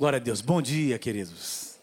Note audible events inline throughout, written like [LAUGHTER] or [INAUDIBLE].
Glória a Deus. Bom dia, queridos.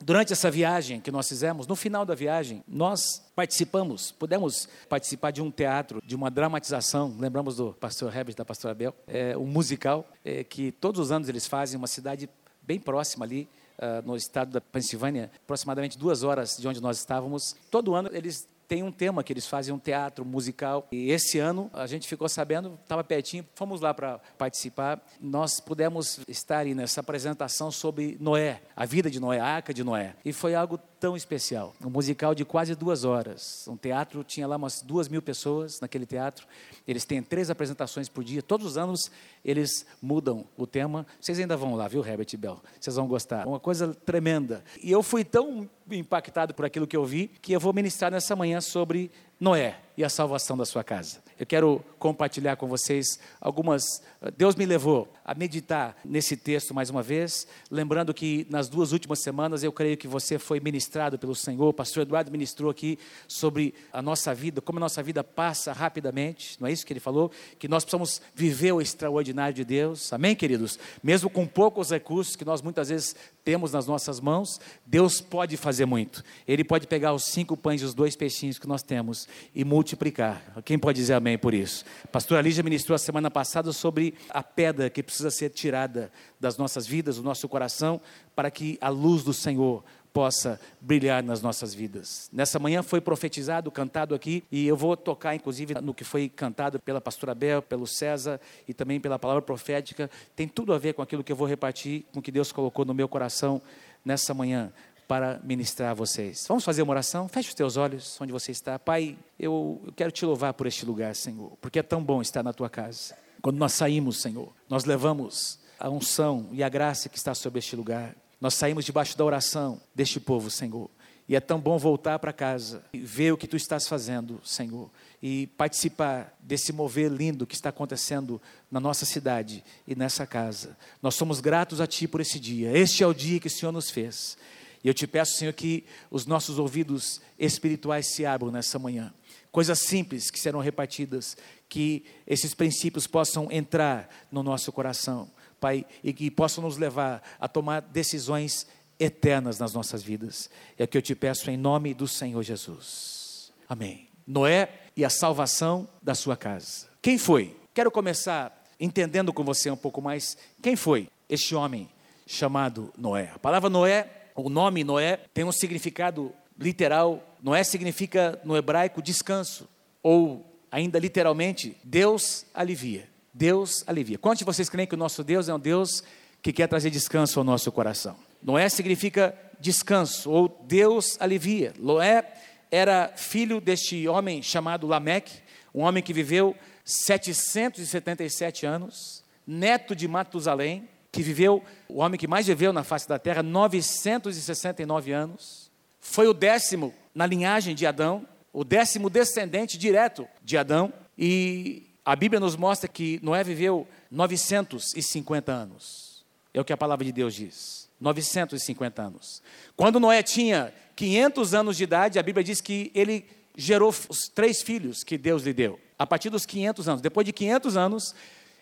Durante essa viagem que nós fizemos, no final da viagem, nós participamos, pudemos participar de um teatro, de uma dramatização. Lembramos do pastor Herbert, da pastora Bel, é, um musical é, que todos os anos eles fazem, uma cidade bem próxima ali, uh, no estado da Pensilvânia, aproximadamente duas horas de onde nós estávamos. Todo ano eles tem um tema que eles fazem um teatro musical. E esse ano a gente ficou sabendo, estava pertinho, fomos lá para participar. Nós pudemos estar nessa apresentação sobre Noé, a vida de Noé, a arca de Noé. E foi algo tão especial. Um musical de quase duas horas. Um teatro, tinha lá umas duas mil pessoas naquele teatro. Eles têm três apresentações por dia. Todos os anos eles mudam o tema. Vocês ainda vão lá, viu, Herbert Bell? Vocês vão gostar. Uma coisa tremenda. E eu fui tão impactado por aquilo que eu vi que eu vou ministrar nessa manhã sobre Noé e a salvação da sua casa. Eu quero compartilhar com vocês algumas. Deus me levou a meditar nesse texto mais uma vez, lembrando que nas duas últimas semanas eu creio que você foi ministrado pelo Senhor. O pastor Eduardo ministrou aqui sobre a nossa vida, como a nossa vida passa rapidamente, não é isso que ele falou? Que nós precisamos viver o extraordinário de Deus, amém, queridos? Mesmo com poucos recursos que nós muitas vezes temos nas nossas mãos, Deus pode fazer muito. Ele pode pegar os cinco pães e os dois peixinhos que nós temos e multiplicar. Quem pode dizer amém por isso? Pastor Alígia ministrou a semana passada sobre a pedra que precisa ser tirada das nossas vidas, do nosso coração, para que a luz do Senhor possa brilhar nas nossas vidas. Nessa manhã foi profetizado, cantado aqui, e eu vou tocar inclusive no que foi cantado pela pastora Bel, pelo César e também pela palavra profética. Tem tudo a ver com aquilo que eu vou repartir, com o que Deus colocou no meu coração nessa manhã para ministrar a vocês. Vamos fazer uma oração? Feche os teus olhos onde você está. Pai, eu, eu quero te louvar por este lugar, Senhor, porque é tão bom estar na tua casa. Quando nós saímos, Senhor, nós levamos a unção e a graça que está sobre este lugar. Nós saímos debaixo da oração deste povo, Senhor. E é tão bom voltar para casa e ver o que tu estás fazendo, Senhor, e participar desse mover lindo que está acontecendo na nossa cidade e nessa casa. Nós somos gratos a Ti por esse dia. Este é o dia que o Senhor nos fez. E eu te peço, Senhor, que os nossos ouvidos espirituais se abram nessa manhã. Coisas simples que serão repartidas, que esses princípios possam entrar no nosso coração, Pai, e que possam nos levar a tomar decisões eternas nas nossas vidas. É o que eu te peço em nome do Senhor Jesus. Amém. Noé e a salvação da sua casa. Quem foi? Quero começar entendendo com você um pouco mais quem foi este homem chamado Noé. A palavra Noé o nome Noé tem um significado literal. Noé significa no hebraico descanso, ou ainda literalmente, Deus alivia. Deus alivia. Quantos de vocês creem que o nosso Deus é um Deus que quer trazer descanso ao nosso coração? Noé significa descanso, ou Deus alivia. Noé era filho deste homem chamado Lameque, um homem que viveu 777 anos, neto de Matusalém, que viveu, o homem que mais viveu na face da terra, 969 anos. Foi o décimo na linhagem de Adão, o décimo descendente direto de Adão. E a Bíblia nos mostra que Noé viveu 950 anos. É o que a palavra de Deus diz. 950 anos. Quando Noé tinha 500 anos de idade, a Bíblia diz que ele gerou os três filhos que Deus lhe deu. A partir dos 500 anos. Depois de 500 anos,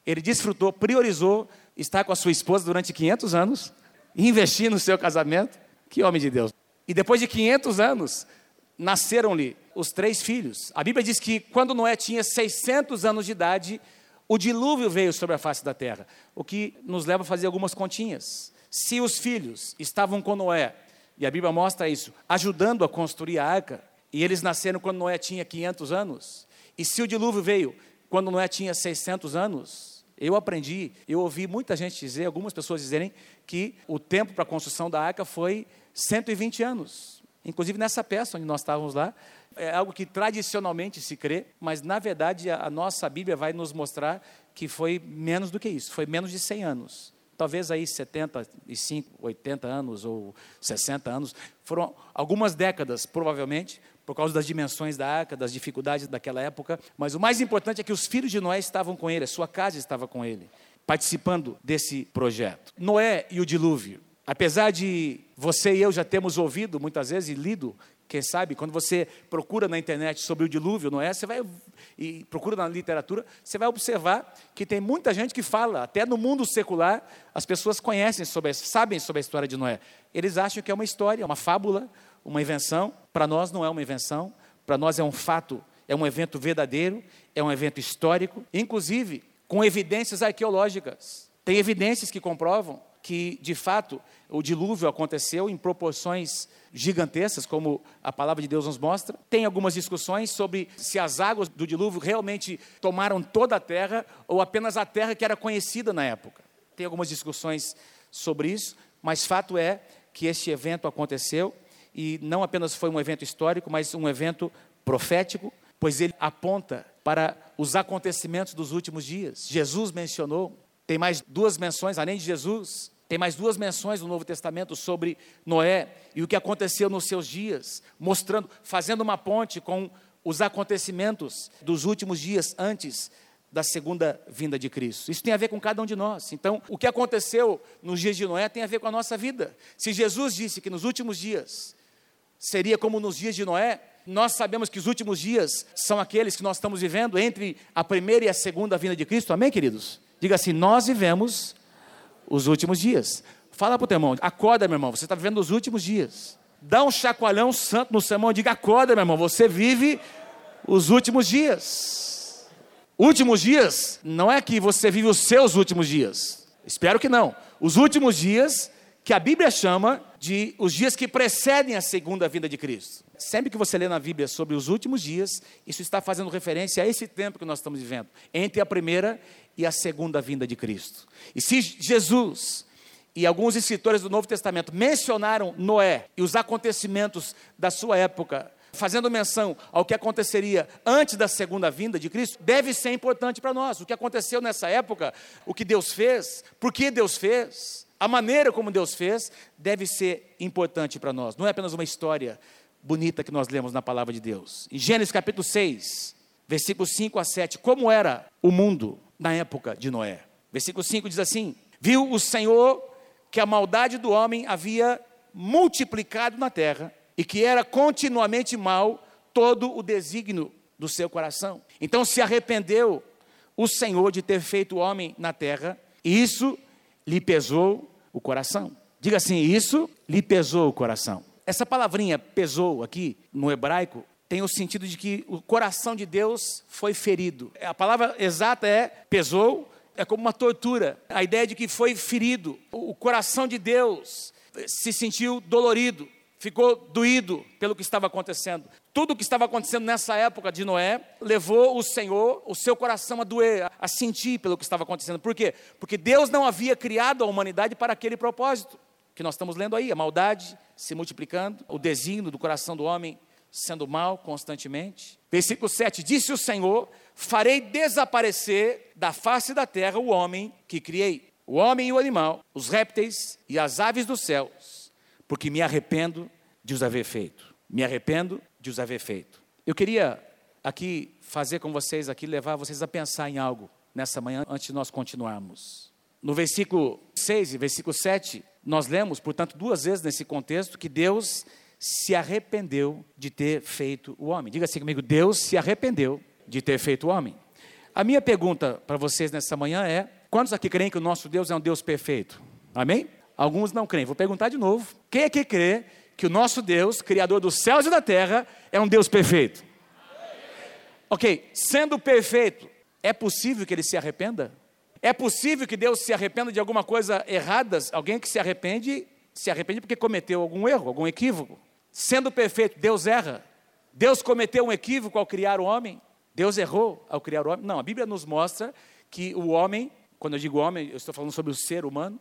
ele desfrutou, priorizou estar com a sua esposa durante 500 anos, investir no seu casamento. Que homem de Deus. E depois de 500 anos, nasceram-lhe os três filhos. A Bíblia diz que quando Noé tinha 600 anos de idade, o dilúvio veio sobre a face da terra, o que nos leva a fazer algumas continhas. Se os filhos estavam com Noé, e a Bíblia mostra isso, ajudando a construir a arca, e eles nasceram quando Noé tinha 500 anos, e se o dilúvio veio quando Noé tinha 600 anos, eu aprendi, eu ouvi muita gente dizer, algumas pessoas dizerem, que o tempo para a construção da arca foi 120 anos. Inclusive nessa peça onde nós estávamos lá, é algo que tradicionalmente se crê, mas na verdade a, nossa Bíblia vai nos mostrar que foi menos do que isso, foi menos de 100 anos talvez aí 75, 80 anos ou 60 anos, foram algumas décadas, provavelmente, por causa das dimensões da arca, das dificuldades daquela época, mas o mais importante é que os filhos de Noé estavam com ele, a sua casa estava com ele, participando desse projeto. Noé e o dilúvio. Apesar de você e eu já termos ouvido muitas vezes e lido Quem sabe, quando você procura na internet sobre o dilúvio, Noé, você vai e procura na literatura, você vai observar que tem muita gente que fala, até no mundo secular, as pessoas conhecem sobre, sabem sobre a história de Noé. Eles acham que é uma história, uma fábula, uma invenção. Para nós não é uma invenção, para nós é um fato, é um evento verdadeiro, é um evento histórico, inclusive com evidências arqueológicas. Tem evidências que comprovam que, de fato, o dilúvio aconteceu em proporções gigantescas, como a palavra de Deus nos mostra. Tem algumas discussões sobre se as águas do dilúvio realmente tomaram toda a terra ou apenas a terra que era conhecida na época. Tem algumas discussões sobre isso, mas fato é que este evento aconteceu e não apenas foi um evento histórico, mas um evento profético, pois ele aponta para os acontecimentos dos últimos dias. Jesus mencionou tem mais duas menções, além de Jesus, tem mais duas menções no Novo Testamento sobre Noé e o que aconteceu nos seus dias, mostrando, fazendo uma ponte com os acontecimentos dos últimos dias antes da segunda vinda de Cristo. Isso tem a ver com cada um de nós. Então, o que aconteceu nos dias de Noé tem a ver com a nossa vida. Se Jesus disse que nos últimos dias seria como nos dias de Noé, nós sabemos que os últimos dias são aqueles que nós estamos vivendo entre a primeira e a segunda vinda de Cristo. Amém, queridos? Diga assim: Nós vivemos os últimos dias. Fala para o teu irmão, acorda, meu irmão, você está vivendo os últimos dias. Dá um chacoalhão santo no sermão, diga: acorda, meu irmão, você vive os últimos dias. Últimos dias não é que você vive os seus últimos dias. Espero que não. Os últimos dias que a Bíblia chama de os dias que precedem a segunda vinda de Cristo. Sempre que você lê na Bíblia sobre os últimos dias, isso está fazendo referência a esse tempo que nós estamos vivendo, entre a primeira e a segunda vinda de Cristo. E se Jesus e alguns escritores do Novo Testamento mencionaram Noé e os acontecimentos da sua época, fazendo menção ao que aconteceria antes da segunda vinda de Cristo, deve ser importante para nós. O que aconteceu nessa época, o que Deus fez, por que Deus fez, a maneira como Deus fez, deve ser importante para nós. Não é apenas uma história bonita que nós lemos na palavra de Deus. Em Gênesis capítulo 6, versículos 5 a 7, como era o mundo na época de Noé. Versículo 5 diz assim: Viu o Senhor que a maldade do homem havia multiplicado na terra e que era continuamente mal todo o desígnio do seu coração. Então se arrependeu o Senhor de ter feito o homem na terra, e isso lhe pesou o coração. Diga assim: isso lhe pesou o coração. Essa palavrinha pesou aqui no hebraico tem o sentido de que o coração de Deus foi ferido. A palavra exata é pesou, é como uma tortura. A ideia de que foi ferido. O coração de Deus se sentiu dolorido, ficou doído pelo que estava acontecendo. Tudo o que estava acontecendo nessa época de Noé levou o Senhor, o seu coração a doer, a sentir pelo que estava acontecendo. Por quê? Porque Deus não havia criado a humanidade para aquele propósito que nós estamos lendo aí, a maldade se multiplicando, o desígnio do coração do homem sendo mal constantemente. Versículo 7: Disse o Senhor: Farei desaparecer da face da terra o homem que criei, o homem e o animal, os répteis e as aves dos céus, porque me arrependo de os haver feito. Me arrependo de os haver feito. Eu queria aqui fazer com vocês aqui levar vocês a pensar em algo nessa manhã antes de nós continuarmos. No versículo 6 e versículo 7, nós lemos, portanto, duas vezes nesse contexto que Deus se arrependeu de ter feito o homem. Diga assim comigo: Deus se arrependeu de ter feito o homem. A minha pergunta para vocês nessa manhã é: quantos aqui creem que o nosso Deus é um Deus perfeito? Amém? Alguns não creem. Vou perguntar de novo: quem aqui crê que o nosso Deus, Criador dos céus e da terra, é um Deus perfeito? Ok, sendo perfeito, é possível que ele se arrependa? É possível que Deus se arrependa de alguma coisa errada? Alguém que se arrepende, se arrepende porque cometeu algum erro, algum equívoco. Sendo perfeito, Deus erra. Deus cometeu um equívoco ao criar o homem. Deus errou ao criar o homem. Não, a Bíblia nos mostra que o homem, quando eu digo homem, eu estou falando sobre o ser humano,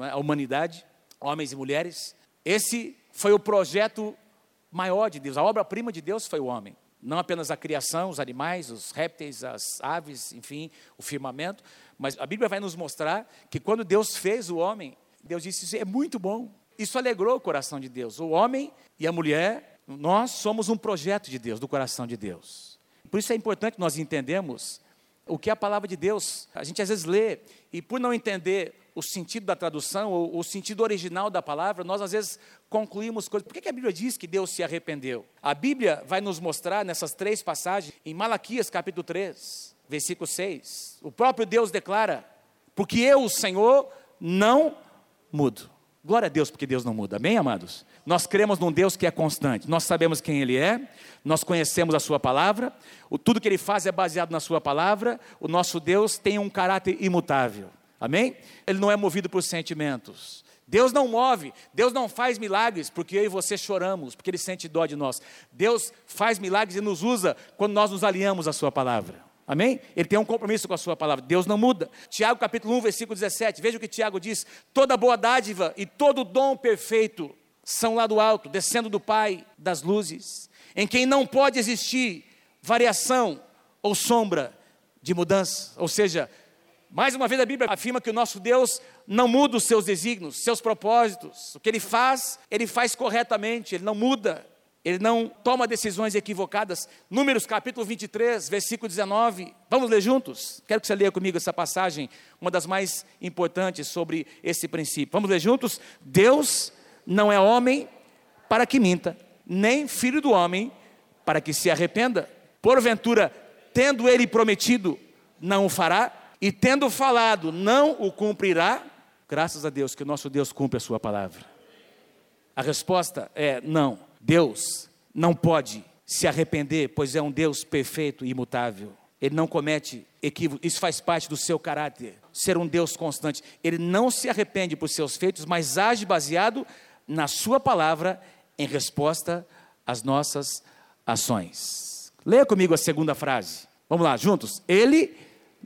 é? a humanidade, homens e mulheres. Esse foi o projeto maior de Deus. A obra-prima de Deus foi o homem. Não apenas a criação, os animais, os répteis, as aves, enfim, o firmamento. Mas a Bíblia vai nos mostrar que quando Deus fez o homem, Deus disse: Isso é muito bom. Isso alegrou o coração de Deus. O homem e a mulher, nós somos um projeto de Deus, do coração de Deus. Por isso é importante nós entendermos o que é a palavra de Deus. A gente às vezes lê e por não entender o sentido da tradução, ou o sentido original da palavra, nós às vezes concluímos coisas. Por que a Bíblia diz que Deus se arrependeu? A Bíblia vai nos mostrar nessas três passagens, em Malaquias capítulo 3, versículo 6, o próprio Deus declara: Porque eu, o Senhor, não mudo. Glória a Deus, porque Deus não muda. Amém, amados? Nós cremos num Deus que é constante. Nós sabemos quem Ele é, nós conhecemos a Sua palavra, o, tudo que Ele faz é baseado na Sua palavra. O nosso Deus tem um caráter imutável. Amém? Ele não é movido por sentimentos. Deus não move, Deus não faz milagres porque eu e você choramos, porque Ele sente dó de nós. Deus faz milagres e nos usa quando nós nos alinhamos à Sua palavra. Amém? Ele tem um compromisso com a sua palavra. Deus não muda. Tiago capítulo 1, versículo 17. Veja o que Tiago diz: toda boa dádiva e todo dom perfeito são lá do alto, descendo do Pai das luzes, em quem não pode existir variação ou sombra de mudança. Ou seja, mais uma vez a Bíblia afirma que o nosso Deus não muda os seus desígnios, seus propósitos. O que ele faz, ele faz corretamente, ele não muda, ele não toma decisões equivocadas. Números capítulo 23, versículo 19. Vamos ler juntos? Quero que você leia comigo essa passagem, uma das mais importantes sobre esse princípio. Vamos ler juntos? Deus não é homem para que minta, nem filho do homem para que se arrependa. Porventura, tendo ele prometido, não o fará, e tendo falado, não o cumprirá. Graças a Deus que o nosso Deus cumpre a sua palavra. A resposta é não. Deus não pode se arrepender, pois é um Deus perfeito e imutável. Ele não comete equívocos, isso faz parte do seu caráter, ser um Deus constante. Ele não se arrepende por seus feitos, mas age baseado na Sua palavra em resposta às nossas ações. Leia comigo a segunda frase. Vamos lá, juntos. Ele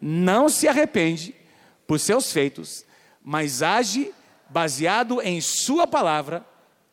não se arrepende por seus feitos, mas age baseado em Sua palavra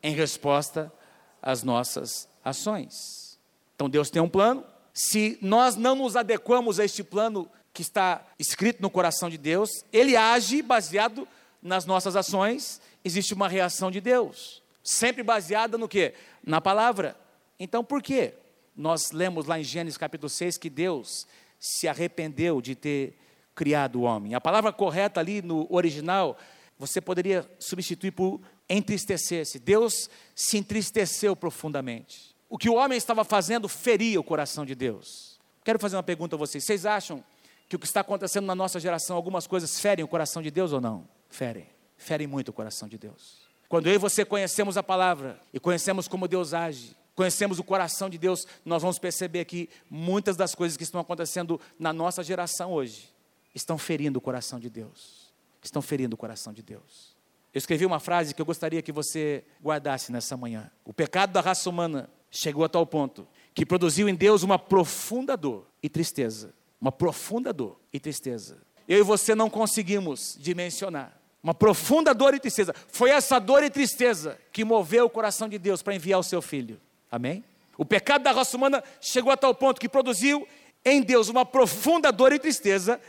em resposta às nossas ações. Então Deus tem um plano. Se nós não nos adequamos a este plano que está escrito no coração de Deus, ele age baseado nas nossas ações existe uma reação de Deus, sempre baseada no que? Na palavra. Então por quê? Nós lemos lá em Gênesis capítulo 6 que Deus se arrependeu de ter criado o homem. A palavra correta ali no original, você poderia substituir por entristecer-se. Deus se entristeceu profundamente. O que o homem estava fazendo feria o coração de Deus. Quero fazer uma pergunta a vocês. Vocês acham que o que está acontecendo na nossa geração, algumas coisas ferem o coração de Deus ou não? Ferem ferem muito o coração de Deus. Quando eu e você conhecemos a palavra e conhecemos como Deus age, conhecemos o coração de Deus, nós vamos perceber que muitas das coisas que estão acontecendo na nossa geração hoje estão ferindo o coração de Deus. Estão ferindo o coração de Deus. Eu escrevi uma frase que eu gostaria que você guardasse nessa manhã. O pecado da raça humana chegou a tal ponto que produziu em Deus uma profunda dor e tristeza. Uma profunda dor e tristeza. Eu e você não conseguimos dimensionar uma profunda dor e tristeza. Foi essa dor e tristeza que moveu o coração de Deus para enviar o seu filho. Amém? O pecado da raça humana chegou a tal ponto que produziu em Deus uma profunda dor e tristeza,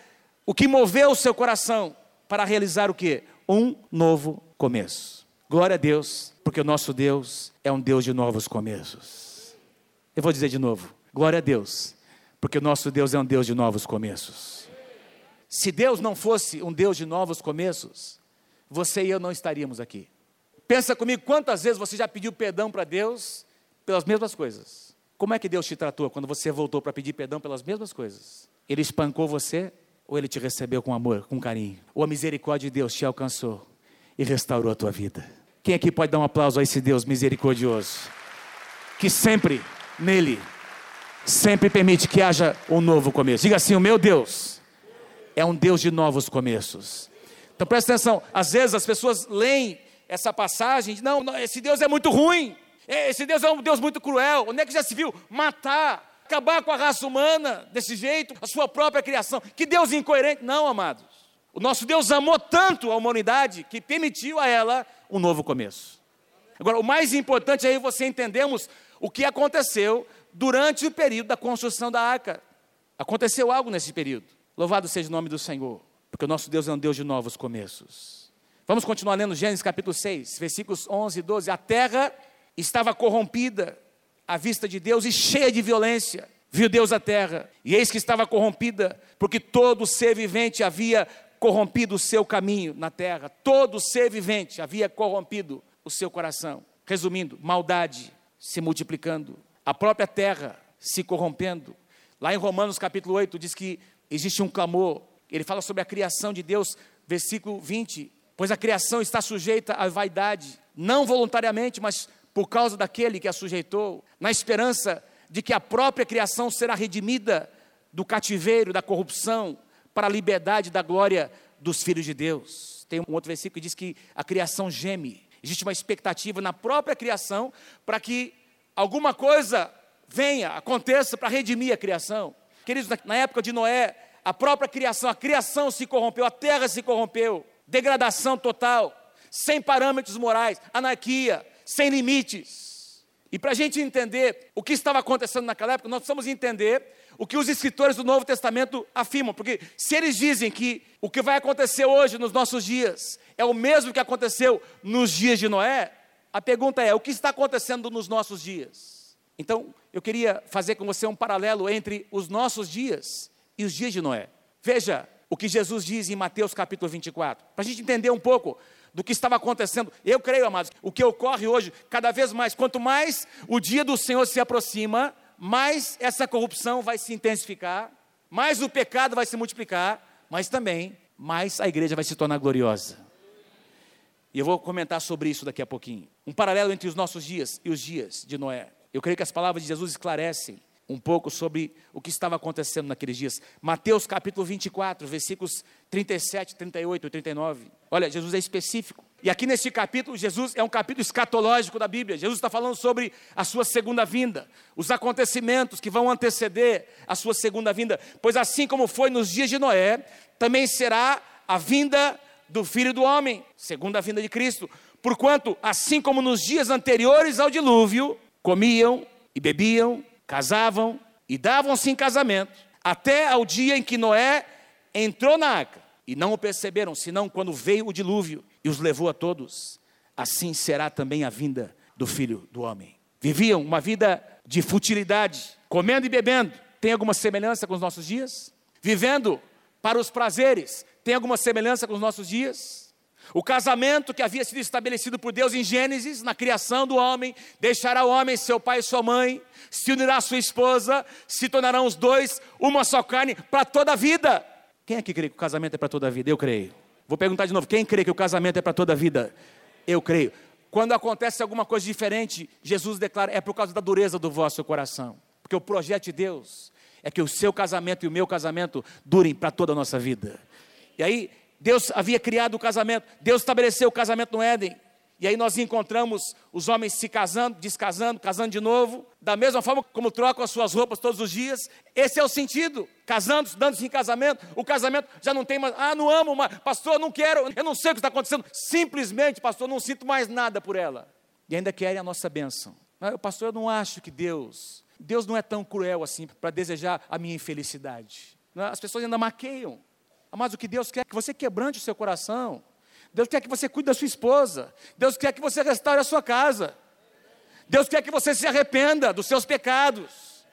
o que moveu o seu coração para realizar o que? Um novo começo. Glória a Deus, porque o nosso Deus é um Deus de novos começos. Eu vou dizer de novo: glória a Deus, porque o nosso Deus é um Deus de novos começos. Se Deus não fosse um Deus de novos começos, você e eu não estaríamos aqui. Pensa comigo quantas vezes você já pediu perdão para Deus pelas mesmas coisas. Como é que Deus te tratou quando você voltou para pedir perdão pelas mesmas coisas? Ele espancou você ou ele te recebeu com amor, com carinho? Ou a misericórdia de Deus te alcançou e restaurou a tua vida? Quem aqui pode dar um aplauso a esse Deus misericordioso? Que sempre nele sempre permite que haja um novo começo. Diga assim: "O meu Deus é um Deus de novos começos". Então presta atenção, às vezes as pessoas leem essa passagem não, esse Deus é muito ruim, esse Deus é um Deus muito cruel. Onde é que já se viu matar, acabar com a raça humana desse jeito, a sua própria criação? Que Deus incoerente. Não, amados. O nosso Deus amou tanto a humanidade que permitiu a ela um novo começo. Agora, o mais importante é você entendermos o que aconteceu durante o período da construção da arca. Aconteceu algo nesse período. Louvado seja o nome do Senhor porque o nosso Deus é um Deus de novos começos. Vamos continuar lendo Gênesis capítulo 6, versículos 11 e 12. A terra estava corrompida à vista de Deus e cheia de violência. Viu Deus a terra, e eis que estava corrompida, porque todo ser vivente havia corrompido o seu caminho na terra, todo ser vivente havia corrompido o seu coração. Resumindo, maldade se multiplicando, a própria terra se corrompendo. Lá em Romanos capítulo 8 diz que existe um clamor, ele fala sobre a criação de Deus, versículo 20, pois a criação está sujeita à vaidade, não voluntariamente, mas por causa daquele que a sujeitou, na esperança de que a própria criação será redimida do cativeiro, da corrupção, para a liberdade da glória dos filhos de Deus. Tem um outro versículo que diz que a criação geme. Existe uma expectativa na própria criação para que alguma coisa venha, aconteça para redimir a criação. Queridos, na época de Noé, a própria criação, a criação se corrompeu, a terra se corrompeu, degradação total, sem parâmetros morais, anarquia, sem limites. E para a gente entender o que estava acontecendo naquela época, nós precisamos entender o que os escritores do Novo Testamento afirmam, porque se eles dizem que o que vai acontecer hoje nos nossos dias é o mesmo que aconteceu nos dias de Noé, a pergunta é: o que está acontecendo nos nossos dias? Então, eu queria fazer com você um paralelo entre os nossos dias e os dias de Noé. Veja o que Jesus diz em Mateus capítulo 24, para a gente entender um pouco do que estava acontecendo. Eu creio, amados, o que ocorre hoje, cada vez mais, quanto mais o dia do Senhor se aproxima, mais essa corrupção vai se intensificar, mais o pecado vai se multiplicar, mas também mais a igreja vai se tornar gloriosa. E eu vou comentar sobre isso daqui a pouquinho. Um paralelo entre os nossos dias e os dias de Noé. Eu creio que as palavras de Jesus esclarecem um pouco sobre o que estava acontecendo naqueles dias. Mateus capítulo 24, versículos 37, 38 e 39. Olha, Jesus é específico. E aqui neste capítulo, Jesus é um capítulo escatológico da Bíblia. Jesus está falando sobre a sua segunda vinda, os acontecimentos que vão anteceder a sua segunda vinda. Pois assim como foi nos dias de Noé, também será a vinda do Filho do Homem, segunda vinda de Cristo. Porquanto, assim como nos dias anteriores ao dilúvio, comiam e bebiam casavam e davam-se em casamento, até ao dia em que Noé entrou na arca. E não o perceberam, senão quando veio o dilúvio e os levou a todos. Assim será também a vinda do filho do homem. Viviam uma vida de futilidade, comendo e bebendo. Tem alguma semelhança com os nossos dias? Vivendo para os prazeres. Tem alguma semelhança com os nossos dias? O casamento que havia sido estabelecido por Deus em Gênesis, na criação do homem, deixará o homem seu pai e sua mãe, se unirá à sua esposa, se tornarão os dois uma só carne para toda a vida. Quem é que crê que o casamento é para toda a vida? Eu creio. Vou perguntar de novo: quem crê que o casamento é para toda a vida? Eu creio. Quando acontece alguma coisa diferente, Jesus declara: é por causa da dureza do vosso coração. Porque o projeto de Deus é que o seu casamento e o meu casamento durem para toda a nossa vida. E aí, Deus havia criado o casamento, Deus estabeleceu o casamento no Éden. E aí nós encontramos os homens se casando, descasando, casando de novo, da mesma forma como trocam as suas roupas todos os dias. Esse é o sentido. Casando, dando-se em casamento, o casamento já não tem mais, ah, não amo, mas, pastor, não quero, eu não sei o que está acontecendo. Simplesmente, pastor, não sinto mais nada por ela. E ainda querem a nossa bênção. Mas, pastor, eu não acho que Deus, Deus não é tão cruel assim para desejar a minha infelicidade. As pessoas ainda maqueiam. Mas o que Deus quer é que você quebrante o seu coração. Deus quer que você cuide da sua esposa. Deus quer que você restaure a sua casa. Deus quer que você se arrependa dos seus pecados.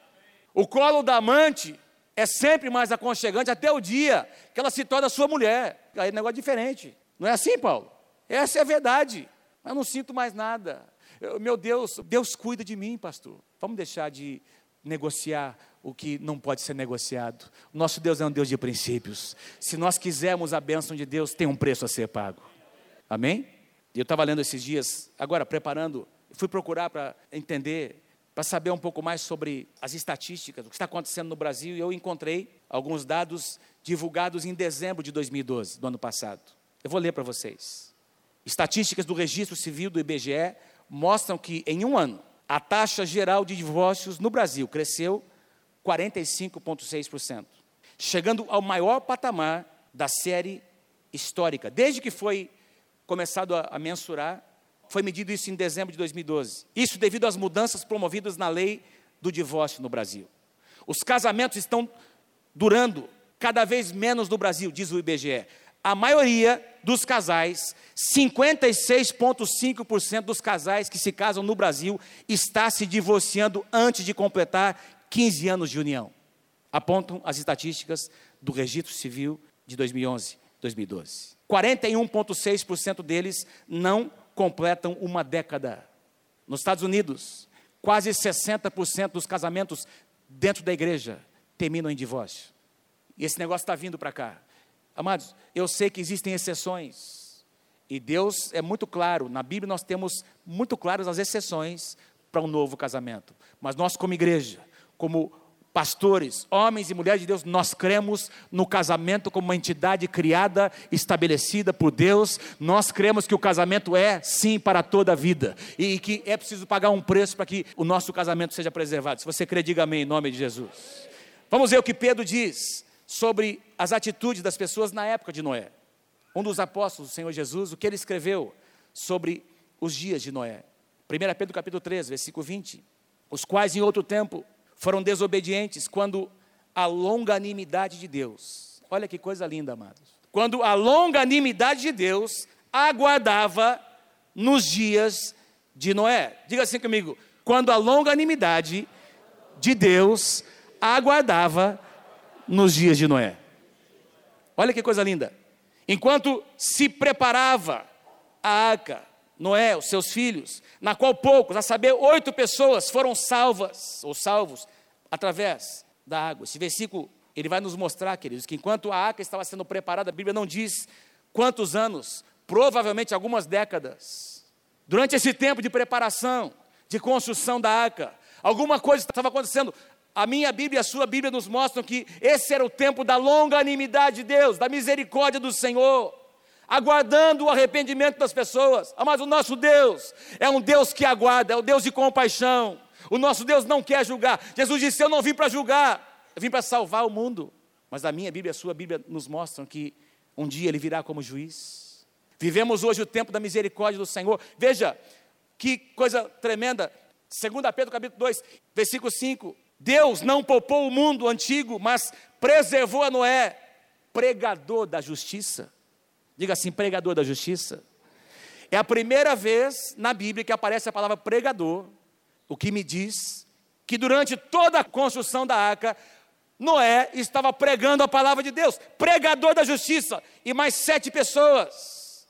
O colo da amante é sempre mais aconchegante até o dia que ela se torna sua mulher. Aí é um negócio diferente. Não é assim, Paulo? Essa é a verdade. Eu não sinto mais nada. Eu, meu Deus, Deus cuida de mim, pastor. Vamos deixar de negociar o que não pode ser negociado. Nosso Deus é um Deus de princípios. Se nós quisermos a bênção de Deus, tem um preço a ser pago. Amém? Eu estava lendo esses dias, agora preparando, fui procurar para entender, para saber um pouco mais sobre as estatísticas, o que está acontecendo no Brasil, e eu encontrei alguns dados divulgados em dezembro de 2012, do ano passado. Eu vou ler para vocês. Estatísticas do Registro Civil do IBGE mostram que em um ano a taxa geral de divórcios no Brasil cresceu 45,6%, chegando ao maior patamar da série histórica. Desde que foi começado a, a mensurar, foi medido isso em dezembro de 2012. Isso devido às mudanças promovidas na lei do divórcio no Brasil. Os casamentos estão durando cada vez menos no Brasil, diz o IBGE. A maioria dos casais, 56,5% dos casais que se casam no Brasil, está se divorciando antes de completar 15 anos de união. Apontam as estatísticas do Registro Civil de 2011. 2012. 41,6% deles não completam uma década. Nos Estados Unidos, quase 60% dos casamentos dentro da igreja terminam em divórcio. E esse negócio está vindo para cá. Amados, eu sei que existem exceções. E Deus é muito claro, na Bíblia nós temos muito claras as exceções para um novo casamento. Mas nós, como igreja, como pastores, homens e mulheres de Deus, nós cremos no casamento como uma entidade criada, estabelecida por Deus. Nós cremos que o casamento é, sim, para toda a vida e que é preciso pagar um preço para que o nosso casamento seja preservado. Se você crê, diga amém em nome de Jesus. Vamos ver o que Pedro diz sobre as atitudes das pessoas na época de Noé. Um dos apóstolos do Senhor Jesus, o que ele escreveu sobre os dias de Noé. 1 Pedro capítulo 3, versículo 20. Os quais em outro tempo foram desobedientes quando a longanimidade de Deus, olha que coisa linda, amados. Quando a longanimidade de Deus aguardava nos dias de Noé. Diga assim comigo: quando a longanimidade de Deus aguardava nos dias de Noé. Olha que coisa linda. Enquanto se preparava a arca, Noé, os seus filhos, na qual poucos, a saber, oito pessoas foram salvas, ou salvos, através da água. Esse versículo, ele vai nos mostrar, queridos, que enquanto a arca estava sendo preparada, a Bíblia não diz quantos anos, provavelmente algumas décadas. Durante esse tempo de preparação, de construção da arca, alguma coisa estava acontecendo. A minha Bíblia e a sua Bíblia nos mostram que esse era o tempo da longanimidade de Deus, da misericórdia do Senhor aguardando o arrependimento das pessoas. Mas o nosso Deus é um Deus que aguarda, é um Deus de compaixão. O nosso Deus não quer julgar. Jesus disse: Eu não vim para julgar, eu vim para salvar o mundo. Mas a minha Bíblia e a sua Bíblia nos mostram que um dia ele virá como juiz. Vivemos hoje o tempo da misericórdia do Senhor. Veja que coisa tremenda. 2 Pedro capítulo 2, versículo 5. Deus não poupou o mundo antigo, mas preservou a Noé, pregador da justiça. Diga assim, pregador da justiça. É a primeira vez na Bíblia que aparece a palavra pregador, o que me diz que durante toda a construção da arca, Noé estava pregando a palavra de Deus, pregador da justiça, e mais sete pessoas,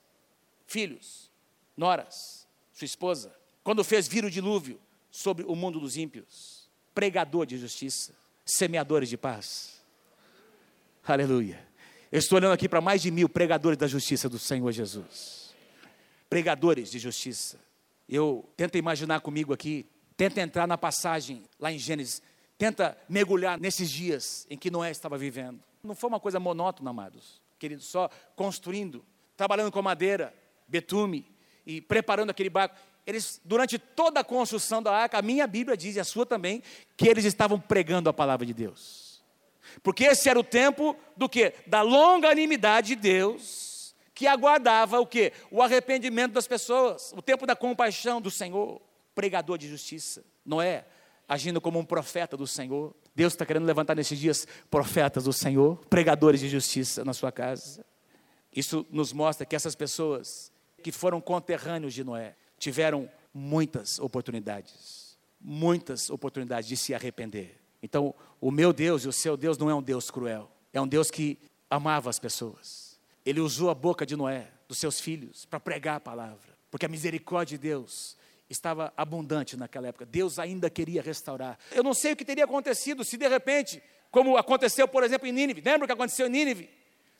filhos, noras, sua esposa, quando fez vir o dilúvio sobre o mundo dos ímpios, pregador de justiça, semeadores de paz. Aleluia. Eu estou olhando aqui para mais de mil pregadores da justiça do Senhor Jesus. Pregadores de justiça. Eu tento imaginar comigo aqui, tenta entrar na passagem lá em Gênesis, tenta mergulhar nesses dias em que Noé estava vivendo. Não foi uma coisa monótona, amados, queridos, só construindo, trabalhando com madeira, betume e preparando aquele barco. Eles, durante toda a construção da arca, a minha Bíblia diz, e a sua também, que eles estavam pregando a palavra de Deus. Porque esse era o tempo do que? Da longanimidade de Deus, que aguardava o que? O arrependimento das pessoas, o tempo da compaixão do Senhor, pregador de justiça. Noé, agindo como um profeta do Senhor. Deus está querendo levantar nesses dias profetas do Senhor, pregadores de justiça na sua casa. Isso nos mostra que essas pessoas que foram conterrâneos de Noé tiveram muitas oportunidades, muitas oportunidades de se arrepender. Então, o meu Deus e o seu Deus não é um Deus cruel, é um Deus que amava as pessoas. Ele usou a boca de Noé, dos seus filhos, para pregar a palavra, porque a misericórdia de Deus estava abundante naquela época. Deus ainda queria restaurar. Eu não sei o que teria acontecido se de repente, como aconteceu, por exemplo, em Nínive. Lembra o que aconteceu em Nínive?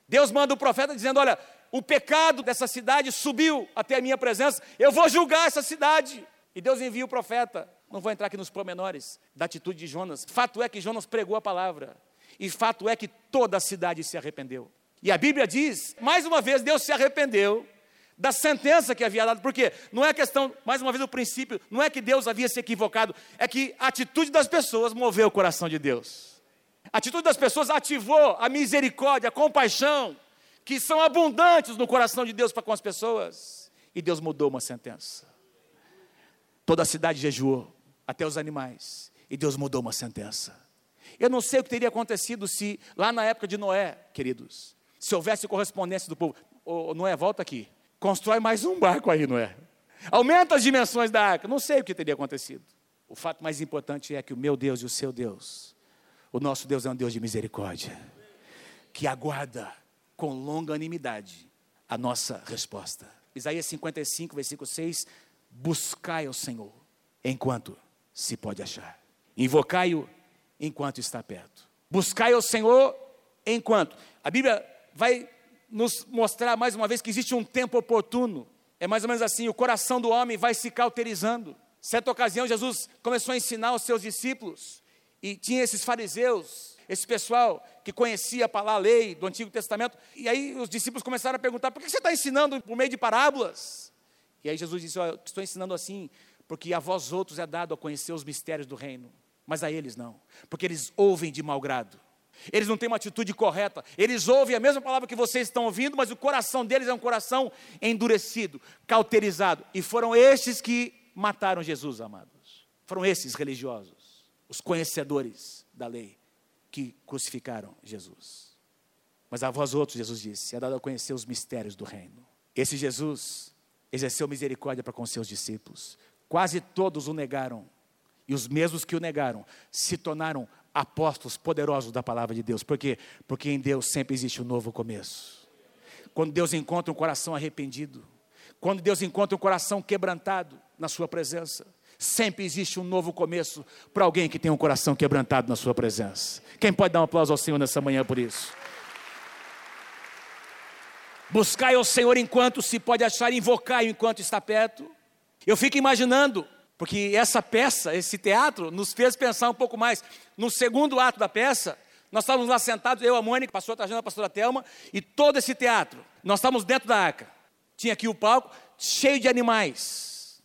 Deus manda o profeta dizendo: Olha, o pecado dessa cidade subiu até a minha presença, eu vou julgar essa cidade. E Deus envia o profeta. Não vou entrar aqui nos pormenores da atitude de Jonas. Fato é que Jonas pregou a palavra. E fato é que toda a cidade se arrependeu. E a Bíblia diz, mais uma vez, Deus se arrependeu da sentença que havia dado. Porque não é questão, mais uma vez, o princípio, não é que Deus havia se equivocado, é que a atitude das pessoas moveu o coração de Deus. A atitude das pessoas ativou a misericórdia, a compaixão, que são abundantes no coração de Deus para com as pessoas. E Deus mudou uma sentença. Toda a cidade jejuou até os animais. E Deus mudou uma sentença. Eu não sei o que teria acontecido se, lá na época de Noé, queridos, se houvesse correspondência do povo. Ô, Noé, volta aqui. Constrói mais um barco aí, Noé. Aumenta as dimensões da arca. Não sei o que teria acontecido. O fato mais importante é que o meu Deus e o seu Deus, o nosso Deus é um Deus de misericórdia, que aguarda com longanimidade a nossa resposta. Isaías 55, versículo 6: Buscai ao Senhor enquanto se pode achar, invocai-o enquanto está perto. Buscai ao Senhor enquanto. A Bíblia vai nos mostrar mais uma vez que existe um tempo oportuno. É mais ou menos assim: o coração do homem vai se cauterizando. Certa ocasião, Jesus começou a ensinar aos seus discípulos, e tinha esses fariseus, esse pessoal que conhecia a lei do Antigo Testamento, e aí os discípulos começaram a perguntar: por que você está ensinando por meio de parábolas? E aí Jesus disse: oh, estou ensinando assim, porque a vós outros é dado a conhecer os mistérios do reino, mas a eles não, porque eles ouvem de mau grado. Eles não têm uma atitude correta. Eles ouvem a mesma palavra que vocês estão ouvindo, mas o coração deles é um coração endurecido, cauterizado. E foram estes que mataram Jesus, amados. Foram esses religiosos, os conhecedores da lei, que crucificaram Jesus. Mas a vós outros, Jesus disse, é dado a conhecer os mistérios do reino. Esse Jesus exerceu misericórdia para com seus discípulos. Quase todos o negaram. E os mesmos que o negaram se tornaram apóstolos poderosos da palavra de Deus. Por quê? Porque em Deus sempre existe um novo começo. Quando Deus encontra um coração arrependido, quando Deus encontra um coração quebrantado na sua presença, sempre existe um novo começo para alguém que tem um coração quebrantado na sua presença. Quem pode dar um aplauso ao Senhor nessa manhã por isso? Buscai ao Senhor enquanto se pode achar, invocai enquanto está perto. Eu fico imaginando porque essa peça, esse teatro, nos fez pensar um pouco mais. No segundo ato da peça, nós estávamos lá sentados, eu, a Mônica, a pastora Tajana, a pastora Thelma, e todo esse teatro. Nós estávamos dentro da arca. Tinha aqui o palco, cheio de animais.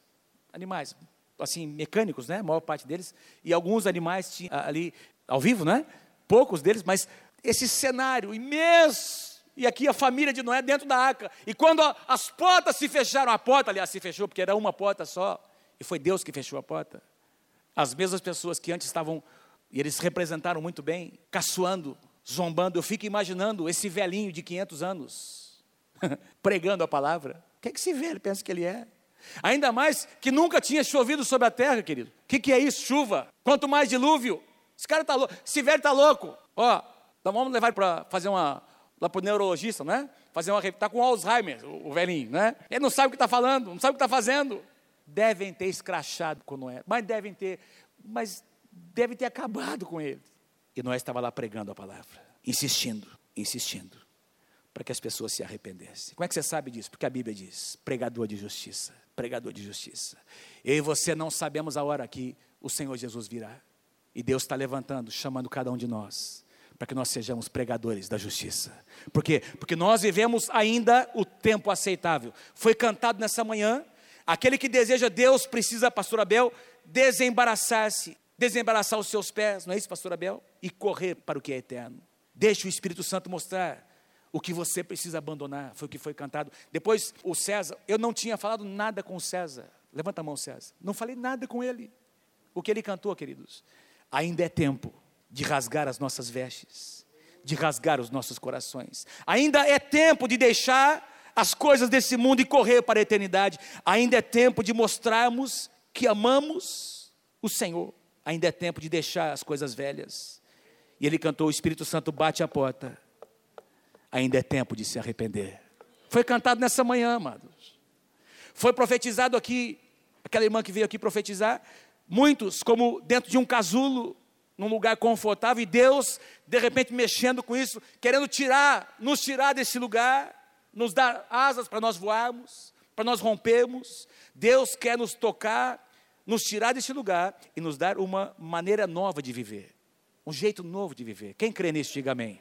Animais, assim, mecânicos, né? A maior parte deles. E alguns animais tinham ali, ao vivo, né? Poucos deles, mas esse cenário imenso. E aqui a família de Noé dentro da arca. E quando as portas se fecharam, a porta, aliás, se fechou, porque era uma porta só. E foi Deus que fechou a porta. As mesmas pessoas que antes estavam, e eles representaram muito bem, caçoando, zombando. Eu fico imaginando esse velhinho de 500 anos, [LAUGHS] pregando a palavra. O que, é que esse velho pensa que ele é? Ainda mais que nunca tinha chovido sobre a terra, querido. O que, que é isso? Chuva. Quanto mais dilúvio. Esse cara está louco. Esse velho está louco. Ó, então vamos levar para fazer uma. Lá para o neurologista, né? Fazer uma. Está com Alzheimer, o, o velhinho, né? Ele não sabe o que está falando, não sabe o que está fazendo devem ter escrachado com Noé, mas devem ter, mas devem ter acabado com ele. E Noé estava lá pregando a palavra, insistindo, insistindo, para que as pessoas se arrependessem. Como é que você sabe disso? Porque a Bíblia diz: pregador de justiça, pregador de justiça. Eu e você não sabemos a hora que o Senhor Jesus virá. E Deus está levantando, chamando cada um de nós, para que nós sejamos pregadores da justiça. Por quê? Porque nós vivemos ainda o tempo aceitável. Foi cantado nessa manhã Aquele que deseja Deus precisa, pastor Abel, desembaraçar-se, desembaraçar os seus pés, não é isso, pastor Abel? E correr para o que é eterno. Deixe o Espírito Santo mostrar o que você precisa abandonar, foi o que foi cantado. Depois, o César, eu não tinha falado nada com o César. Levanta a mão, César. Não falei nada com ele. O que ele cantou, queridos? Ainda é tempo de rasgar as nossas vestes, de rasgar os nossos corações. Ainda é tempo de deixar as coisas desse mundo e correr para a eternidade. Ainda é tempo de mostrarmos que amamos o Senhor. Ainda é tempo de deixar as coisas velhas. E ele cantou: O Espírito Santo bate a porta. Ainda é tempo de se arrepender. Foi cantado nessa manhã, amados. Foi profetizado aqui, aquela irmã que veio aqui profetizar. Muitos, como dentro de um casulo, num lugar confortável, e Deus, de repente, mexendo com isso, querendo tirar, nos tirar desse lugar nos dar asas para nós voarmos, para nós rompermos. Deus quer nos tocar, nos tirar desse lugar e nos dar uma maneira nova de viver, um jeito novo de viver. Quem crê nisso, diga amém.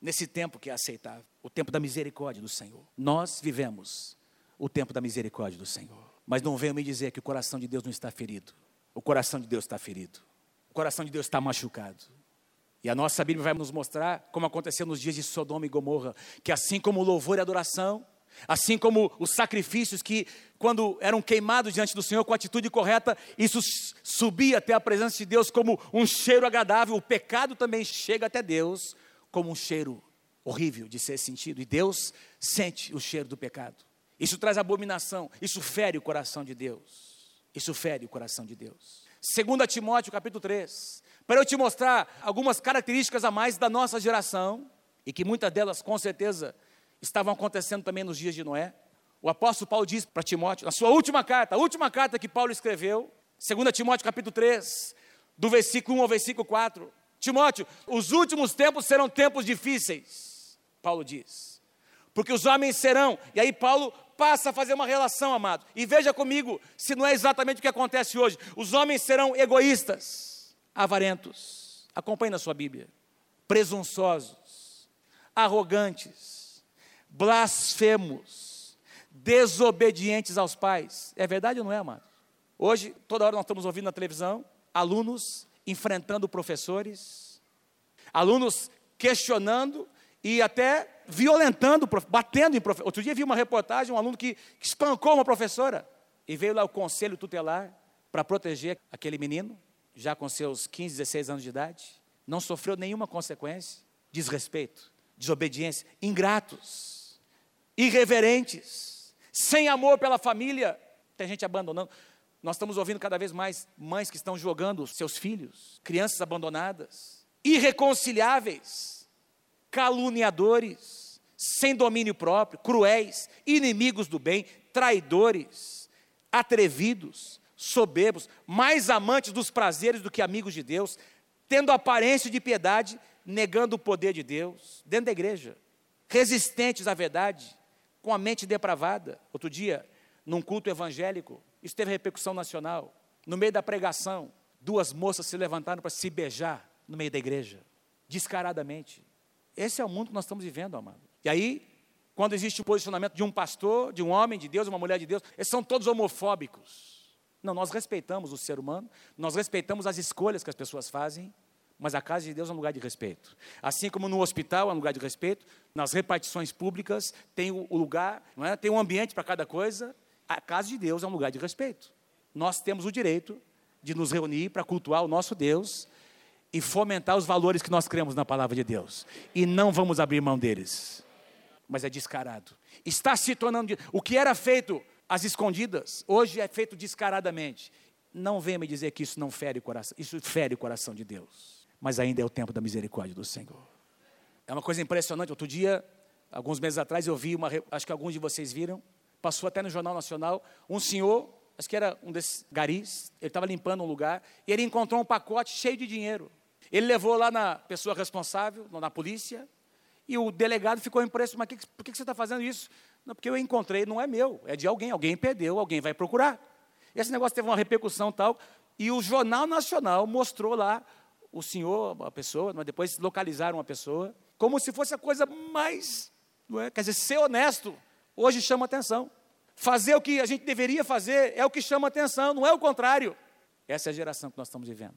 Nesse tempo que é aceitável, o tempo da misericórdia do Senhor. Nós vivemos o tempo da misericórdia do Senhor. Mas não venham me dizer que o coração de Deus não está ferido. O coração de Deus está ferido. Coração de Deus está machucado. E a nossa Bíblia vai nos mostrar como aconteceu nos dias de Sodoma e Gomorra, que assim como o louvor e a adoração, assim como os sacrifícios que quando eram queimados diante do Senhor com a atitude correta, isso subia até a presença de Deus como um cheiro agradável, o pecado também chega até Deus como um cheiro horrível de ser sentido, e Deus sente o cheiro do pecado. Isso traz abominação, isso fere o coração de Deus. Isso fere o coração de Deus. 2 Timóteo capítulo 3, para eu te mostrar algumas características a mais da nossa geração, e que muitas delas, com certeza, estavam acontecendo também nos dias de Noé. O apóstolo Paulo diz para Timóteo, na sua última carta, a última carta que Paulo escreveu, 2 Timóteo capítulo 3, do versículo 1 ao versículo 4. Timóteo, os últimos tempos serão tempos difíceis, Paulo diz. Porque os homens serão, e aí Paulo passa a fazer uma relação, amado. E veja comigo se não é exatamente o que acontece hoje. Os homens serão egoístas, avarentos. Acompanhe na sua Bíblia. Presunçosos, arrogantes, blasfemos, desobedientes aos pais. É verdade ou não é, amado? Hoje, toda hora nós estamos ouvindo na televisão alunos enfrentando professores, alunos questionando e até violentando, batendo em professor. Outro dia vi uma reportagem, um aluno que espancou uma professora e veio lá o conselho tutelar para proteger aquele menino, já com seus 15, 16 anos de idade. Não sofreu nenhuma consequência, desrespeito, desobediência, ingratos, irreverentes, sem amor pela família. Tem gente abandonando. Nós estamos ouvindo cada vez mais mães que estão jogando seus filhos, crianças abandonadas, irreconciliáveis, caluniadores, sem domínio próprio, cruéis, inimigos do bem, traidores, atrevidos, soberbos, mais amantes dos prazeres do que amigos de Deus, tendo aparência de piedade, negando o poder de Deus, dentro da igreja, resistentes à verdade, com a mente depravada. Outro dia, num culto evangélico, isso teve repercussão nacional. No meio da pregação, duas moças se levantaram para se beijar no meio da igreja, descaradamente. Esse é o mundo que nós estamos vivendo, amado. E aí, quando existe o posicionamento de um pastor, de um homem de Deus, uma mulher de Deus, eles são todos homofóbicos. Não, nós respeitamos o ser humano, nós respeitamos as escolhas que as pessoas fazem, mas a casa de Deus é um lugar de respeito. Assim como no hospital é um lugar de respeito, nas repartições públicas tem o lugar, é? tem um ambiente para cada coisa, a casa de Deus é um lugar de respeito. Nós temos o direito de nos reunir para cultuar o nosso Deus e fomentar os valores que nós cremos na palavra de Deus. E não vamos abrir mão deles. Mas é descarado. Está se tornando. O que era feito às escondidas, hoje é feito descaradamente. Não venha me dizer que isso não fere o coração. Isso fere o coração de Deus. Mas ainda é o tempo da misericórdia do Senhor. É uma coisa impressionante. Outro dia, alguns meses atrás, eu vi uma. Acho que alguns de vocês viram passou até no Jornal Nacional, um senhor, acho que era um desses garis, ele estava limpando um lugar, e ele encontrou um pacote cheio de dinheiro. Ele levou lá na pessoa responsável, na polícia, e o delegado ficou impressionado, mas que, por que você está fazendo isso? Não, porque eu encontrei, não é meu, é de alguém, alguém perdeu, alguém vai procurar. Esse negócio teve uma repercussão tal, e o Jornal Nacional mostrou lá o senhor, a pessoa, mas depois localizaram a pessoa, como se fosse a coisa mais, é? quer dizer, ser honesto, hoje chama atenção. Fazer o que a gente deveria fazer é o que chama atenção, não é o contrário. Essa é a geração que nós estamos vivendo.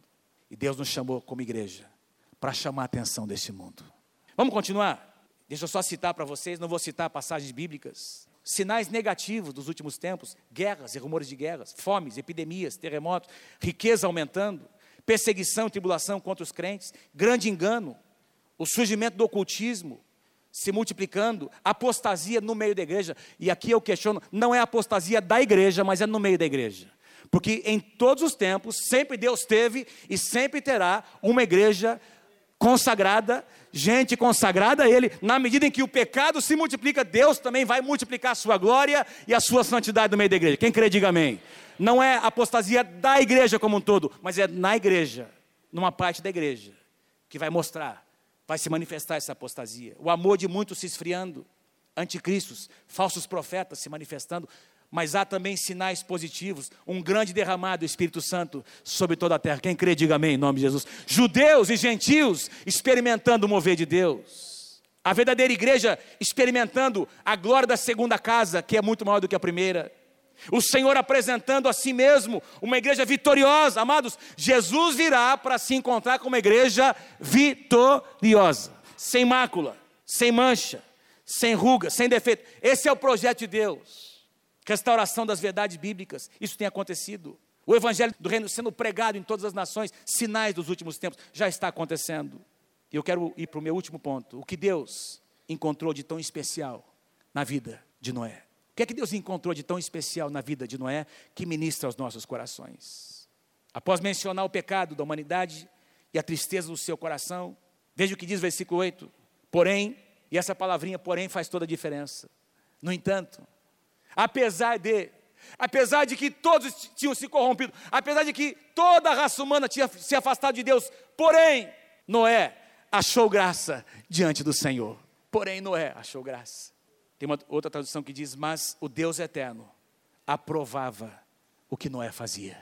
E Deus nos chamou como igreja para chamar a atenção deste mundo. Vamos continuar? Deixa eu só citar para vocês, não vou citar passagens bíblicas. Sinais negativos dos últimos tempos: guerras e rumores de guerras, fomes, epidemias, terremotos, riqueza aumentando, perseguição e tribulação contra os crentes, grande engano, o surgimento do ocultismo, se multiplicando, apostasia no meio da igreja. E aqui eu questiono, não é apostasia da igreja, mas é no meio da igreja. Porque em todos os tempos, sempre Deus teve e sempre terá uma igreja consagrada, gente consagrada a Ele. Na medida em que o pecado se multiplica, Deus também vai multiplicar a sua glória e a sua santidade no meio da igreja. Quem crê, diga amém. Não é apostasia da igreja como um todo, mas é na igreja, numa parte da igreja, que vai mostrar vai se manifestar essa apostasia. O amor de muitos se esfriando, anticristos, falsos profetas se manifestando, mas há também sinais positivos, um grande derramado do Espírito Santo sobre toda a terra. Quem crê, diga amém, em nome de Jesus. Judeus e gentios experimentando o mover de Deus. A verdadeira igreja experimentando a glória da segunda casa, que é muito maior do que a primeira. O Senhor apresentando a si mesmo uma igreja vitoriosa. Amados, Jesus virá para se encontrar com uma igreja vitoriosa, sem mácula, sem mancha, sem ruga, sem defeito. Esse é o projeto de Deus. Restauração das verdades bíblicas. Isso tem acontecido. O evangelho do reino sendo pregado em todas as nações, sinais dos últimos tempos, já está acontecendo. E eu quero ir para o meu último ponto. O que Deus encontrou de tão especial na vida de Noé que é que Deus encontrou de tão especial na vida de Noé que ministra aos nossos corações? Após mencionar o pecado da humanidade e a tristeza do seu coração, veja o que diz o versículo 8: Porém, e essa palavrinha porém faz toda a diferença. No entanto, apesar de, apesar de que todos tinham se corrompido, apesar de que toda a raça humana tinha se afastado de Deus, porém, Noé achou graça diante do Senhor. Porém, Noé achou graça. Tem uma outra tradução que diz: Mas o Deus eterno aprovava o que Noé fazia.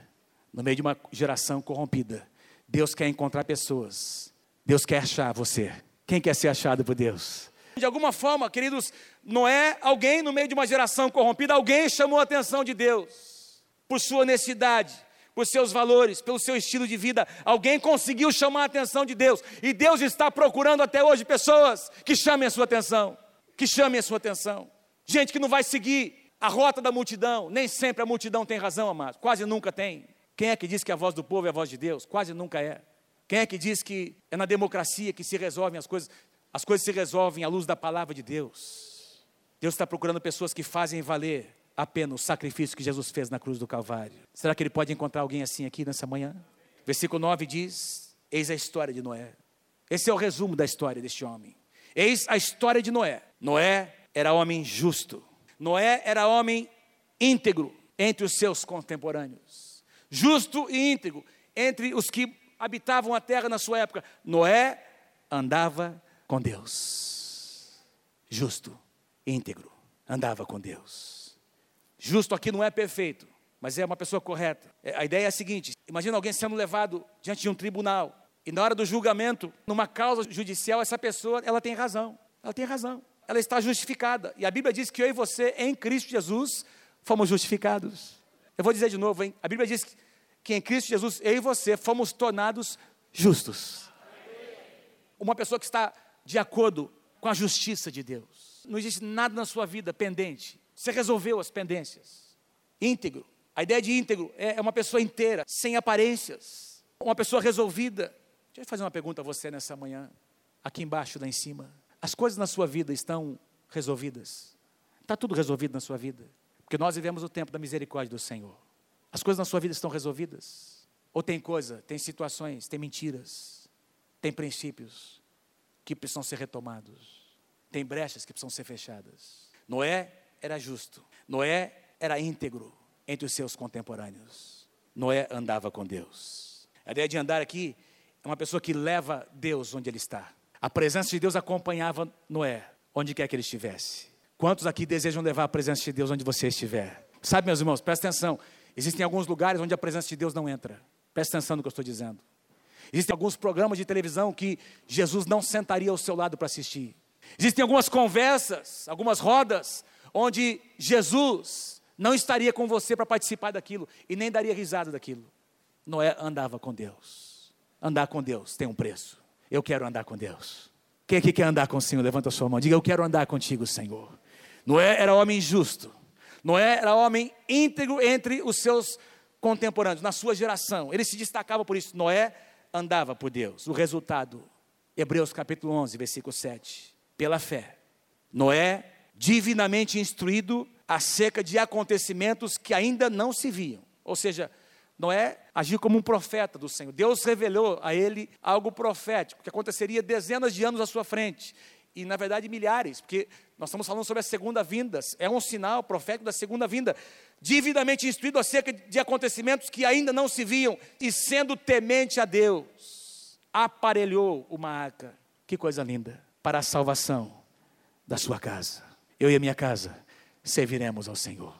No meio de uma geração corrompida, Deus quer encontrar pessoas, Deus quer achar você. Quem quer ser achado por Deus? De alguma forma, queridos, Noé, alguém no meio de uma geração corrompida, alguém chamou a atenção de Deus por sua honestidade, por seus valores, pelo seu estilo de vida. Alguém conseguiu chamar a atenção de Deus. E Deus está procurando até hoje pessoas que chamem a sua atenção. Que chamem a sua atenção. Gente que não vai seguir a rota da multidão. Nem sempre a multidão tem razão, amados. Quase nunca tem. Quem é que diz que a voz do povo é a voz de Deus? Quase nunca é. Quem é que diz que é na democracia que se resolvem as coisas? As coisas se resolvem à luz da palavra de Deus. Deus está procurando pessoas que fazem valer apenas o sacrifício que Jesus fez na cruz do Calvário. Será que ele pode encontrar alguém assim aqui nessa manhã? Versículo 9 diz: Eis a história de Noé. Esse é o resumo da história deste homem. Eis a história de Noé. Noé era homem justo. Noé era homem íntegro entre os seus contemporâneos. Justo e íntegro entre os que habitavam a terra na sua época. Noé andava com Deus. Justo, íntegro, andava com Deus. Justo aqui não é perfeito, mas é uma pessoa correta. É, a ideia é a seguinte: imagina alguém sendo levado diante de um tribunal e na hora do julgamento, numa causa judicial, essa pessoa ela tem razão. Ela tem razão. Ela está justificada. E a Bíblia diz que eu e você, em Cristo Jesus, fomos justificados. Eu vou dizer de novo, hein? A Bíblia diz que em Cristo Jesus, eu e você fomos tornados justos. Uma pessoa que está de acordo com a justiça de Deus. Não existe nada na sua vida pendente. Você resolveu as pendências. Íntegro. A ideia de íntegro é, é uma pessoa inteira, sem aparências. Uma pessoa resolvida. Deixa eu fazer uma pergunta a você nessa manhã, aqui embaixo, lá em cima. As coisas na sua vida estão resolvidas? Está tudo resolvido na sua vida? Porque nós vivemos o tempo da misericórdia do Senhor. As coisas na sua vida estão resolvidas? Ou tem coisa, tem situações, tem mentiras, tem princípios que precisam ser retomados, tem brechas que precisam ser fechadas? Noé era justo. Noé era íntegro entre os seus contemporâneos. Noé andava com Deus. A ideia de andar aqui uma pessoa que leva Deus onde ele está. A presença de Deus acompanhava Noé, onde quer que ele estivesse. Quantos aqui desejam levar a presença de Deus onde você estiver? Sabe, meus irmãos, presta atenção. Existem alguns lugares onde a presença de Deus não entra. Presta atenção no que eu estou dizendo. Existem alguns programas de televisão que Jesus não sentaria ao seu lado para assistir. Existem algumas conversas, algumas rodas onde Jesus não estaria com você para participar daquilo e nem daria risada daquilo. Noé andava com Deus. Andar com Deus tem um preço. Eu quero andar com Deus. Quem aqui quer andar com o Senhor? Levanta a sua mão. Diga, eu quero andar contigo, Senhor. Noé era homem justo. Noé era homem íntegro entre os seus contemporâneos, na sua geração. Ele se destacava por isso. Noé andava por Deus. O resultado, Hebreus capítulo 11, versículo 7. Pela fé, Noé divinamente instruído acerca de acontecimentos que ainda não se viam. Ou seja, Noé agiu como um profeta do Senhor. Deus revelou a ele algo profético, que aconteceria dezenas de anos à sua frente. E, na verdade, milhares, porque nós estamos falando sobre a segunda vinda. É um sinal profético da segunda vinda. Divinamente instruído acerca de acontecimentos que ainda não se viam. E sendo temente a Deus, aparelhou uma arca. Que coisa linda. Para a salvação da sua casa eu e a minha casa serviremos ao Senhor.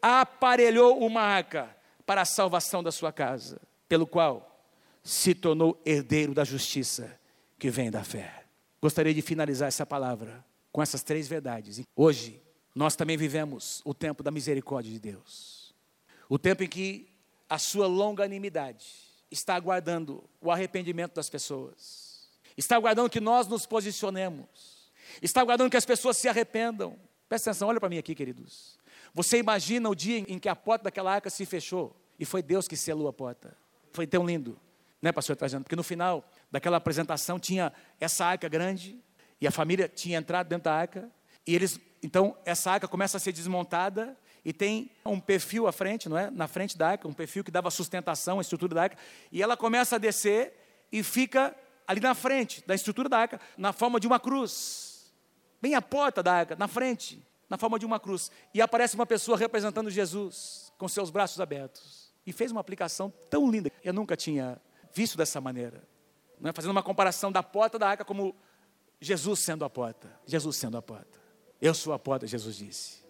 Aparelhou uma arca para a salvação da sua casa, pelo qual se tornou herdeiro da justiça que vem da fé. Gostaria de finalizar essa palavra com essas três verdades. Hoje, nós também vivemos o tempo da misericórdia de Deus. O tempo em que a sua longanimidade está aguardando o arrependimento das pessoas. Está aguardando que nós nos posicionemos Está aguardando que as pessoas se arrependam. Presta atenção, olha para mim aqui, queridos. Você imagina o dia em que a porta daquela arca se fechou e foi Deus que selou a porta. Foi tão lindo, né, pastor Trajano? Porque no final daquela apresentação tinha essa arca grande e a família tinha entrado dentro da arca e eles, então essa arca começa a ser desmontada e tem um perfil à frente, não é? Na frente da arca, um perfil que dava sustentação à estrutura da arca, e ela começa a descer e fica ali na frente, da estrutura da arca, na forma de uma cruz. Bem a porta da arca, na frente, na forma de uma cruz. E aparece uma pessoa representando Jesus, com seus braços abertos. E fez uma aplicação tão linda. Eu nunca tinha visto dessa maneira. Não é? Fazendo uma comparação da porta da arca como Jesus sendo a porta. Jesus sendo a porta. Eu sou a porta, Jesus disse.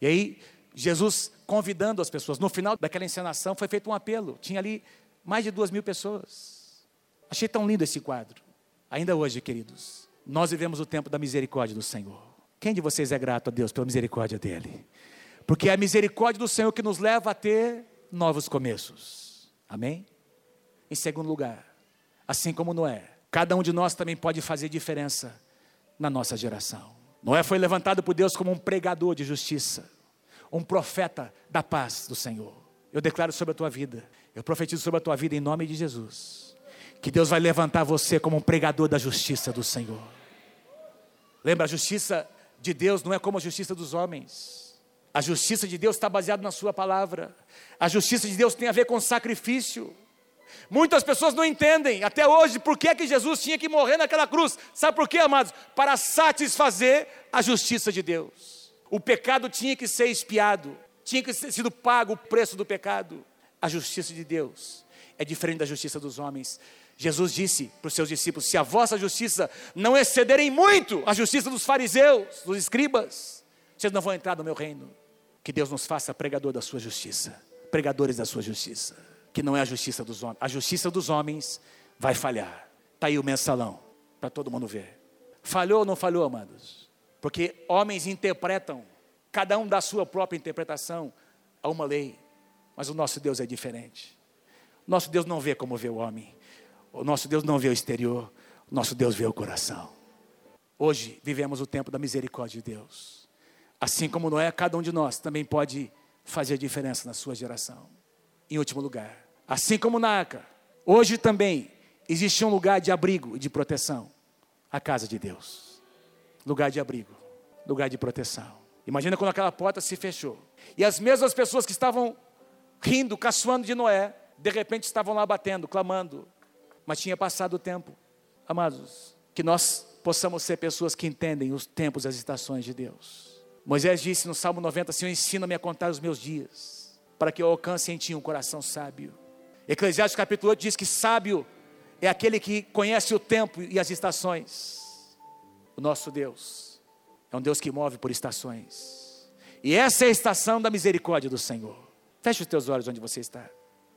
E aí, Jesus convidando as pessoas. No final daquela encenação foi feito um apelo. Tinha ali mais de duas mil pessoas. Achei tão lindo esse quadro. Ainda hoje, queridos, nós vivemos o tempo da misericórdia do Senhor. Quem de vocês é grato a Deus pela misericórdia dele? Porque é a misericórdia do Senhor que nos leva a ter novos começos. Amém? Em segundo lugar, assim como Noé, cada um de nós também pode fazer diferença na nossa geração. Noé foi levantado por Deus como um pregador de justiça, um profeta da paz do Senhor. Eu declaro sobre a tua vida, eu profetizo sobre a tua vida em nome de Jesus, que Deus vai levantar você como um pregador da justiça do Senhor. Lembra, a justiça de Deus não é como a justiça dos homens. A justiça de Deus está baseada na Sua palavra. A justiça de Deus tem a ver com sacrifício. Muitas pessoas não entendem até hoje por que, que Jesus tinha que morrer naquela cruz. Sabe por quê, amados? Para satisfazer a justiça de Deus. O pecado tinha que ser expiado, tinha que ser sido pago o preço do pecado. A justiça de Deus é diferente da justiça dos homens. Jesus disse para os seus discípulos: Se a vossa justiça não excederem muito a justiça dos fariseus, dos escribas, vocês não vão entrar no meu reino. Que Deus nos faça pregador da sua justiça, pregadores da sua justiça que não é a justiça dos homens. A justiça dos homens vai falhar. Está aí o mensalão, para todo mundo ver. Falhou ou não falhou, amados? Porque homens interpretam, cada um dá a sua própria interpretação a uma lei. Mas o nosso Deus é diferente. Nosso Deus não vê como vê o homem. O nosso Deus não vê o exterior. O nosso Deus vê o coração. Hoje vivemos o tempo da misericórdia de Deus. Assim como Noé, cada um de nós também pode fazer diferença na sua geração. Em último lugar, Assim como na arca, hoje também existe um lugar de abrigo e de proteção a casa de Deus. Lugar de abrigo, lugar de proteção. Imagina quando aquela porta se fechou. E as mesmas pessoas que estavam rindo, caçoando de Noé, de repente estavam lá batendo, clamando. Mas tinha passado o tempo. Amados, que nós possamos ser pessoas que entendem os tempos e as estações de Deus. Moisés disse no Salmo 90: Senhor, ensina-me a contar os meus dias, para que eu alcance em ti um coração sábio. Eclesiastes capítulo 8 diz que sábio é aquele que conhece o tempo e as estações. O nosso Deus é um Deus que move por estações. E essa é a estação da misericórdia do Senhor. Feche os teus olhos onde você está.